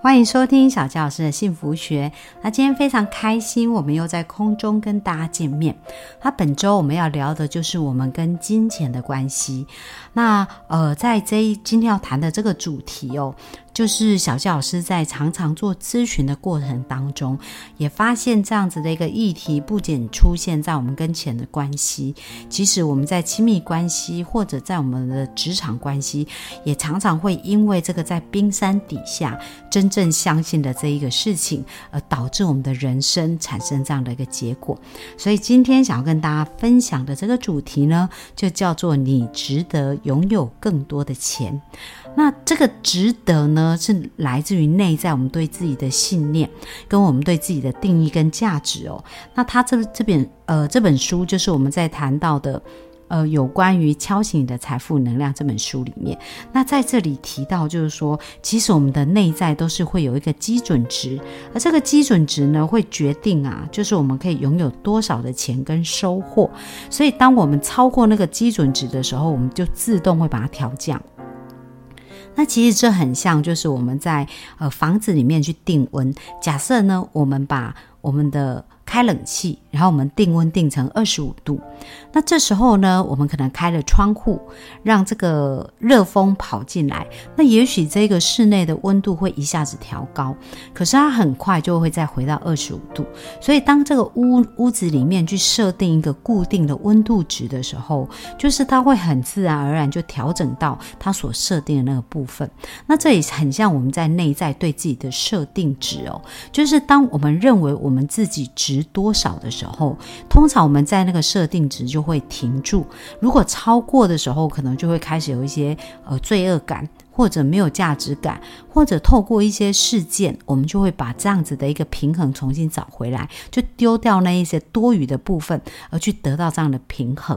欢迎收听小教老师的幸福学。那今天非常开心，我们又在空中跟大家见面。那本周我们要聊的就是我们跟金钱的关系。那呃，在这一今天要谈的这个主题哦。就是小教老师在常常做咨询的过程当中，也发现这样子的一个议题不仅出现在我们跟钱的关系，即使我们在亲密关系或者在我们的职场关系，也常常会因为这个在冰山底下真正相信的这一个事情，而导致我们的人生产生这样的一个结果。所以今天想要跟大家分享的这个主题呢，就叫做“你值得拥有更多的钱”。那这个值得呢，是来自于内在我们对自己的信念，跟我们对自己的定义跟价值哦。那他这这本呃这本书就是我们在谈到的，呃有关于敲醒你的财富能量这本书里面。那在这里提到就是说，其实我们的内在都是会有一个基准值，而这个基准值呢，会决定啊，就是我们可以拥有多少的钱跟收获。所以当我们超过那个基准值的时候，我们就自动会把它调降。那其实这很像，就是我们在呃房子里面去定温。假设呢，我们把我们的开冷气，然后我们定温定成二十五度。那这时候呢，我们可能开了窗户，让这个热风跑进来。那也许这个室内的温度会一下子调高，可是它很快就会再回到二十五度。所以当这个屋屋子里面去设定一个固定的温度值的时候，就是它会很自然而然就调整到它所设定的那个部分。那这也很像我们在内在对自己的设定值哦，就是当我们认为我们自己值。多少的时候，通常我们在那个设定值就会停住。如果超过的时候，可能就会开始有一些呃罪恶感。或者没有价值感，或者透过一些事件，我们就会把这样子的一个平衡重新找回来，就丢掉那一些多余的部分，而去得到这样的平衡。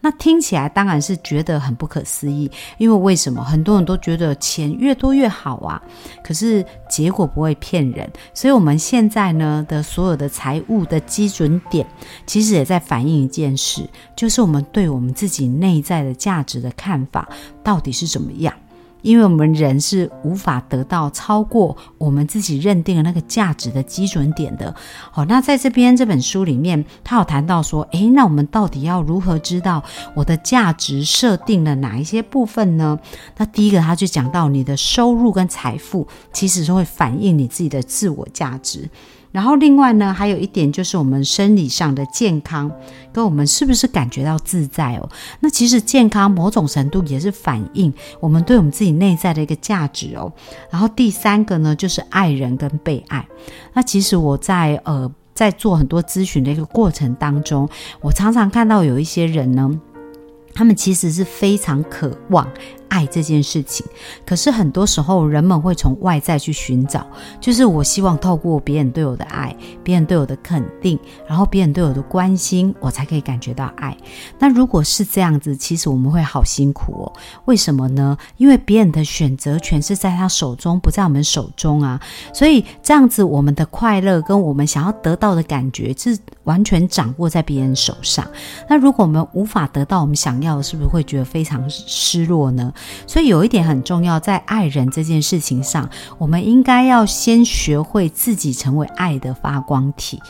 那听起来当然是觉得很不可思议，因为为什么很多人都觉得钱越多越好啊？可是结果不会骗人，所以我们现在呢的所有的财务的基准点，其实也在反映一件事，就是我们对我们自己内在的价值的看法到底是怎么样。因为我们人是无法得到超过我们自己认定的那个价值的基准点的。好，那在这边这本书里面，他有谈到说，诶，那我们到底要如何知道我的价值设定了哪一些部分呢？那第一个，他就讲到你的收入跟财富其实是会反映你自己的自我价值。然后另外呢，还有一点就是我们生理上的健康，跟我们是不是感觉到自在哦？那其实健康某种程度也是反映我们对我们自己内在的一个价值哦。然后第三个呢，就是爱人跟被爱。那其实我在呃在做很多咨询的一个过程当中，我常常看到有一些人呢，他们其实是非常渴望。爱这件事情，可是很多时候人们会从外在去寻找，就是我希望透过别人对我的爱，别人对我的肯定，然后别人对我的关心，我才可以感觉到爱。那如果是这样子，其实我们会好辛苦哦。为什么呢？因为别人的选择权是在他手中，不在我们手中啊。所以这样子，我们的快乐跟我们想要得到的感觉，是完全掌握在别人手上。那如果我们无法得到我们想要的，是不是会觉得非常失落呢？所以有一点很重要，在爱人这件事情上，我们应该要先学会自己成为爱的发光体。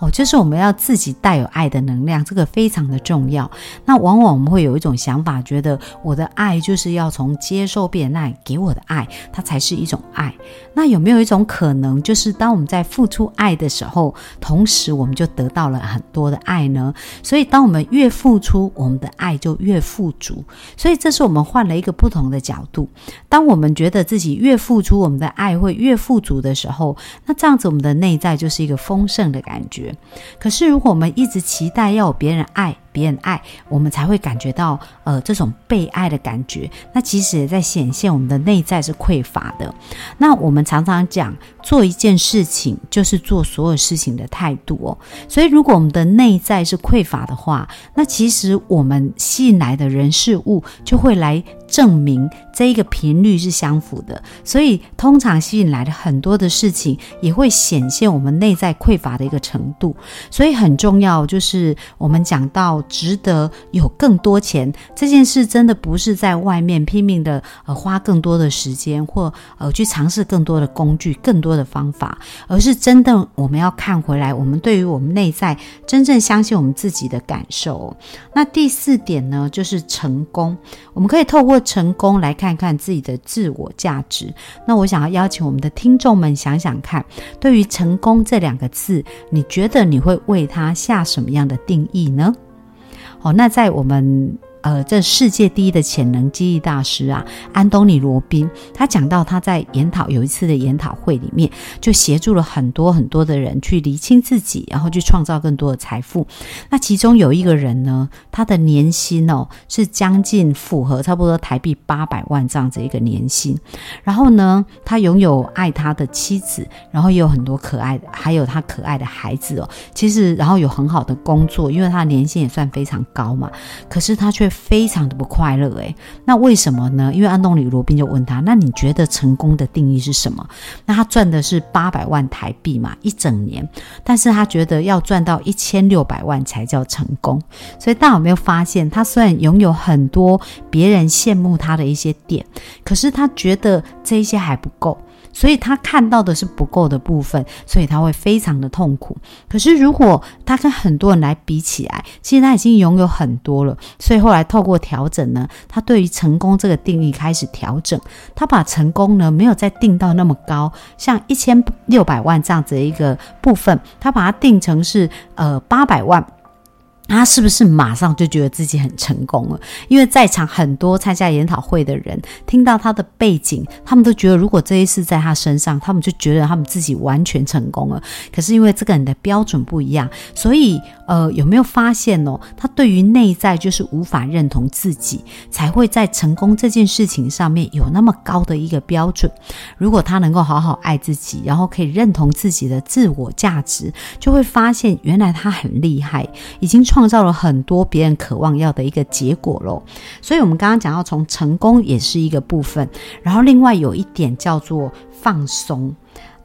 哦，就是我们要自己带有爱的能量，这个非常的重要。那往往我们会有一种想法，觉得我的爱就是要从接受别人爱给我的爱，它才是一种爱。那有没有一种可能，就是当我们在付出爱的时候，同时我们就得到了很多的爱呢？所以，当我们越付出，我们的爱就越富足。所以，这是我们换了一个不同的角度。当我们觉得自己越付出，我们的爱会越富足的时候，那这样子我们的内在就是一个丰盛的感觉。可是，如果我们一直期待要有别人爱，别人爱，我们才会感觉到呃这种被爱的感觉。那其实也在显现我们的内在是匮乏的。那我们常常讲，做一件事情就是做所有事情的态度哦。所以如果我们的内在是匮乏的话，那其实我们吸引来的人事物就会来。证明这一个频率是相符的，所以通常吸引来的很多的事情也会显现我们内在匮乏的一个程度。所以很重要，就是我们讲到值得有更多钱这件事，真的不是在外面拼命的呃花更多的时间或呃去尝试更多的工具、更多的方法，而是真的我们要看回来，我们对于我们内在真正相信我们自己的感受。那第四点呢，就是成功，我们可以透过。成功来看看自己的自我价值。那我想要邀请我们的听众们想想看，对于成功这两个字，你觉得你会为它下什么样的定义呢？哦，那在我们。呃，这世界第一的潜能记忆大师啊，安东尼·罗宾，他讲到他在研讨有一次的研讨会里面，就协助了很多很多的人去厘清自己，然后去创造更多的财富。那其中有一个人呢，他的年薪哦是将近符合差不多台币八百万这样子一个年薪。然后呢，他拥有爱他的妻子，然后也有很多可爱的，还有他可爱的孩子哦。其实，然后有很好的工作，因为他的年薪也算非常高嘛。可是他却非常的不快乐诶，那为什么呢？因为安东尼罗宾就问他：“那你觉得成功的定义是什么？”那他赚的是八百万台币嘛，一整年，但是他觉得要赚到一千六百万才叫成功。所以大家有没有发现，他虽然拥有很多别人羡慕他的一些点，可是他觉得这一些还不够。所以他看到的是不够的部分，所以他会非常的痛苦。可是如果他跟很多人来比起来，其实他已经拥有很多了。所以后来透过调整呢，他对于成功这个定义开始调整。他把成功呢没有再定到那么高，像一千六百万这样子的一个部分，他把它定成是呃八百万。他是不是马上就觉得自己很成功了？因为在场很多参加研讨会的人听到他的背景，他们都觉得如果这一次在他身上，他们就觉得他们自己完全成功了。可是因为这个人的标准不一样，所以呃，有没有发现哦？他对于内在就是无法认同自己，才会在成功这件事情上面有那么高的一个标准。如果他能够好好爱自己，然后可以认同自己的自我价值，就会发现原来他很厉害，已经创。创造了很多别人渴望要的一个结果喽，所以我们刚刚讲到，从成功也是一个部分，然后另外有一点叫做放松。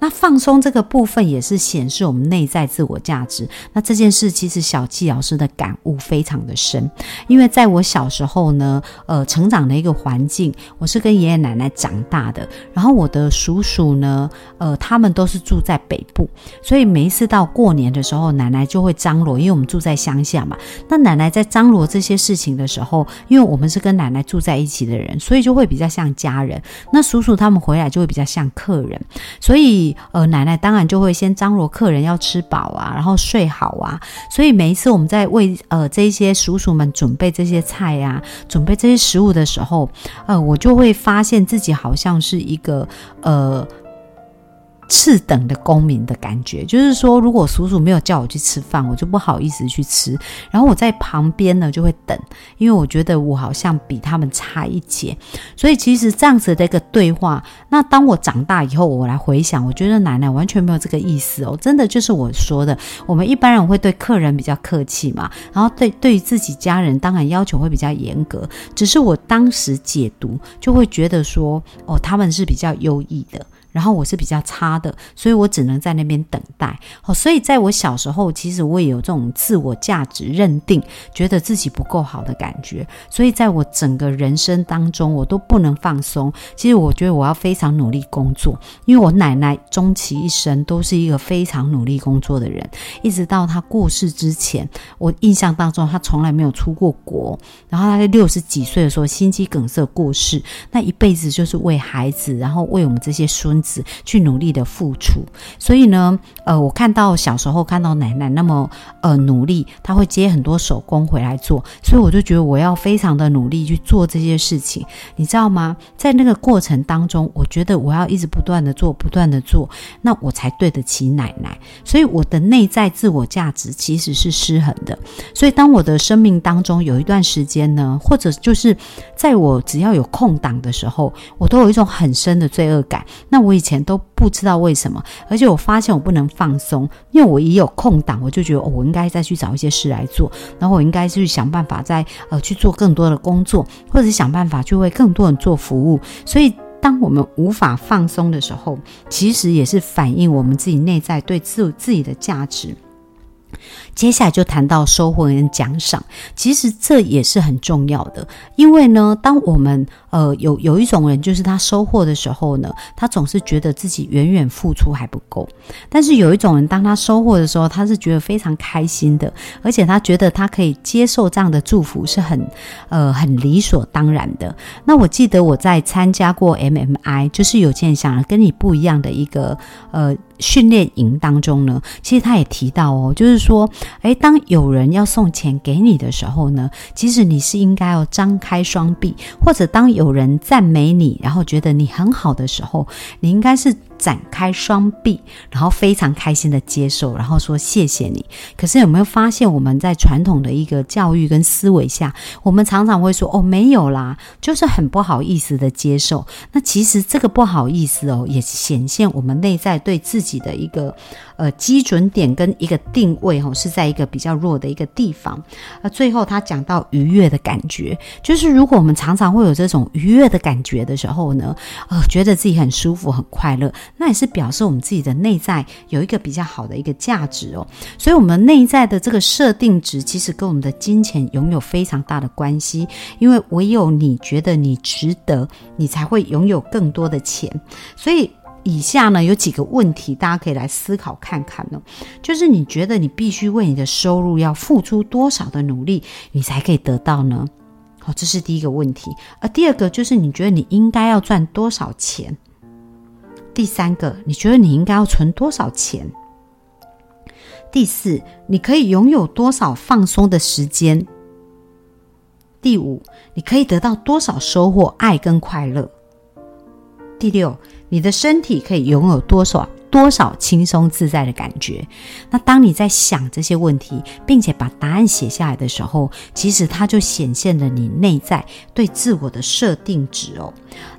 那放松这个部分也是显示我们内在自我价值。那这件事其实小纪老师的感悟非常的深，因为在我小时候呢，呃，成长的一个环境，我是跟爷爷奶奶长大的。然后我的叔叔呢，呃，他们都是住在北部，所以每一次到过年的时候，奶奶就会张罗，因为我们住在乡下嘛。那奶奶在张罗这些事情的时候，因为我们是跟奶奶住在一起的人，所以就会比较像家人。那叔叔他们回来就会比较像客人，所以。呃，奶奶当然就会先张罗客人要吃饱啊，然后睡好啊。所以每一次我们在为呃这些叔叔们准备这些菜呀，准备这些食物的时候，呃，我就会发现自己好像是一个呃。次等的公民的感觉，就是说，如果叔叔没有叫我去吃饭，我就不好意思去吃。然后我在旁边呢，就会等，因为我觉得我好像比他们差一截。所以其实这样子的一个对话，那当我长大以后，我来回想，我觉得奶奶完全没有这个意思哦，真的就是我说的，我们一般人会对客人比较客气嘛，然后对对于自己家人，当然要求会比较严格。只是我当时解读，就会觉得说，哦，他们是比较优异的。然后我是比较差的，所以我只能在那边等待。哦，所以在我小时候，其实我也有这种自我价值认定，觉得自己不够好的感觉。所以在我整个人生当中，我都不能放松。其实我觉得我要非常努力工作，因为我奶奶终其一生都是一个非常努力工作的人，一直到她过世之前，我印象当中她从来没有出过国。然后她在六十几岁的时候心肌梗塞过世，那一辈子就是为孩子，然后为我们这些孙。子去努力的付出。所以呢，呃，我看到小时候看到奶奶那么呃努力，她会接很多手工回来做，所以我就觉得我要非常的努力去做这些事情，你知道吗？在那个过程当中，我觉得我要一直不断的做，不断的做，那我才对得起奶奶。所以我的内在自我价值其实是失衡的。所以当我的生命当中有一段时间呢，或者就是在我只要有空档的时候，我都有一种很深的罪恶感。那我以前都不知道为什么，而且我发现我不能放松，因为我一有空档，我就觉得哦，我应该再去找一些事来做，然后我应该去想办法再呃去做更多的工作，或者想办法去为更多人做服务。所以当我们无法放松的时候，其实也是反映我们自己内在对自自己的价值。接下来就谈到收获跟奖赏，其实这也是很重要的，因为呢，当我们呃有有一种人，就是他收获的时候呢，他总是觉得自己远远付出还不够；但是有一种人，当他收获的时候，他是觉得非常开心的，而且他觉得他可以接受这样的祝福是很呃很理所当然的。那我记得我在参加过 MMI，就是有件想跟你不一样的一个呃。训练营当中呢，其实他也提到哦，就是说，诶，当有人要送钱给你的时候呢，其实你是应该要张开双臂，或者当有人赞美你，然后觉得你很好的时候，你应该是。展开双臂，然后非常开心的接受，然后说谢谢你。可是有没有发现，我们在传统的一个教育跟思维下，我们常常会说哦没有啦，就是很不好意思的接受。那其实这个不好意思哦，也显现我们内在对自己的一个呃基准点跟一个定位哦，是在一个比较弱的一个地方。那最后他讲到愉悦的感觉，就是如果我们常常会有这种愉悦的感觉的时候呢，呃，觉得自己很舒服很快乐。那也是表示我们自己的内在有一个比较好的一个价值哦，所以，我们内在的这个设定值其实跟我们的金钱拥有非常大的关系，因为唯有你觉得你值得，你才会拥有更多的钱。所以，以下呢有几个问题，大家可以来思考看看呢，就是你觉得你必须为你的收入要付出多少的努力，你才可以得到呢？好，这是第一个问题。而第二个就是你觉得你应该要赚多少钱？第三个，你觉得你应该要存多少钱？第四，你可以拥有多少放松的时间？第五，你可以得到多少收获、爱跟快乐？第六，你的身体可以拥有多少？多少轻松自在的感觉？那当你在想这些问题，并且把答案写下来的时候，其实它就显现了你内在对自我的设定值哦。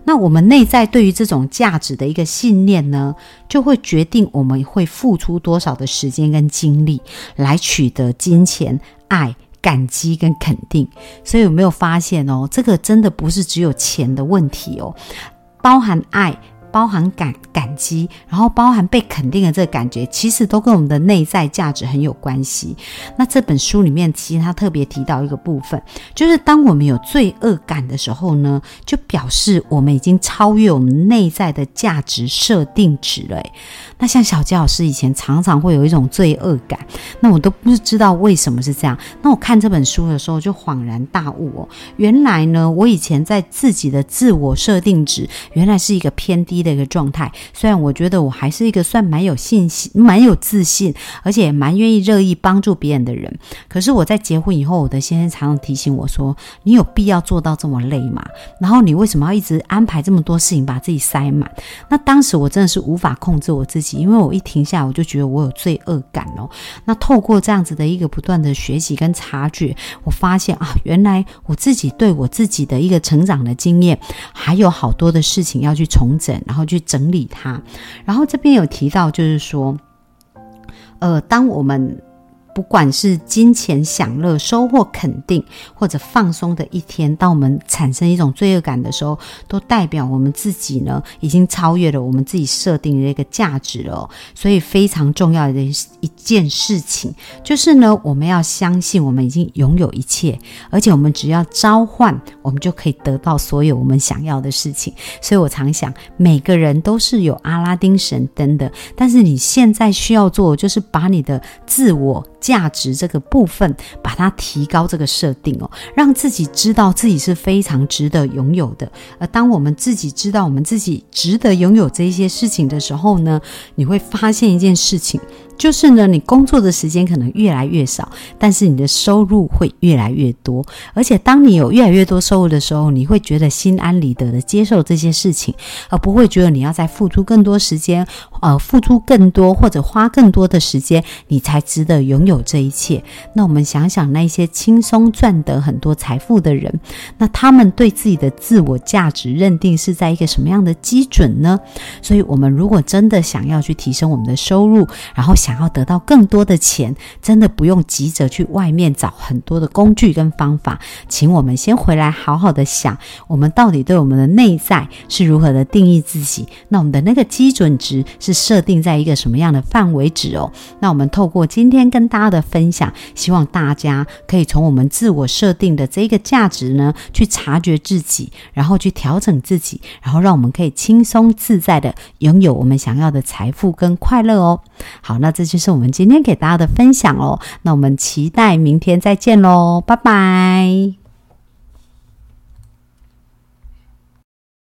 那我们内在对于这种价值的一个信念呢，就会决定我们会付出多少的时间跟精力来取得金钱、爱、感激跟肯定。所以有没有发现哦？这个真的不是只有钱的问题哦，包含爱。包含感感激，然后包含被肯定的这个感觉，其实都跟我们的内在价值很有关系。那这本书里面，其实他特别提到一个部分，就是当我们有罪恶感的时候呢，就表示我们已经超越我们内在的价值设定值了。那像小杰老师以前常常会有一种罪恶感，那我都不知道为什么是这样。那我看这本书的时候就恍然大悟哦，原来呢，我以前在自己的自我设定值原来是一个偏低。的一个状态，虽然我觉得我还是一个算蛮有信心、蛮有自信，而且蛮愿意乐意帮助别人的人，可是我在结婚以后，我的先生常常提醒我说：“你有必要做到这么累吗？然后你为什么要一直安排这么多事情，把自己塞满？”那当时我真的是无法控制我自己，因为我一停下，我就觉得我有罪恶感哦。那透过这样子的一个不断的学习跟察觉，我发现啊，原来我自己对我自己的一个成长的经验，还有好多的事情要去重整。然后去整理它，然后这边有提到，就是说，呃，当我们。不管是金钱享乐、收获肯定或者放松的一天，当我们产生一种罪恶感的时候，都代表我们自己呢已经超越了我们自己设定的一个价值了。所以非常重要的一件事情就是呢，我们要相信我们已经拥有一切，而且我们只要召唤，我们就可以得到所有我们想要的事情。所以我常想，每个人都是有阿拉丁神灯的，但是你现在需要做，就是把你的自我。价值这个部分，把它提高这个设定哦，让自己知道自己是非常值得拥有的。而当我们自己知道我们自己值得拥有这些事情的时候呢，你会发现一件事情。就是呢，你工作的时间可能越来越少，但是你的收入会越来越多。而且，当你有越来越多收入的时候，你会觉得心安理得的接受这些事情，而不会觉得你要再付出更多时间，呃，付出更多或者花更多的时间，你才值得拥有这一切。那我们想想那些轻松赚得很多财富的人，那他们对自己的自我价值认定是在一个什么样的基准呢？所以，我们如果真的想要去提升我们的收入，然后想要得到更多的钱，真的不用急着去外面找很多的工具跟方法，请我们先回来好好的想，我们到底对我们的内在是如何的定义自己？那我们的那个基准值是设定在一个什么样的范围值哦？那我们透过今天跟大家的分享，希望大家可以从我们自我设定的这个价值呢，去察觉自己，然后去调整自己，然后让我们可以轻松自在的拥有我们想要的财富跟快乐哦。好，那。这就是我们今天给大家的分享哦，那我们期待明天再见喽，拜拜。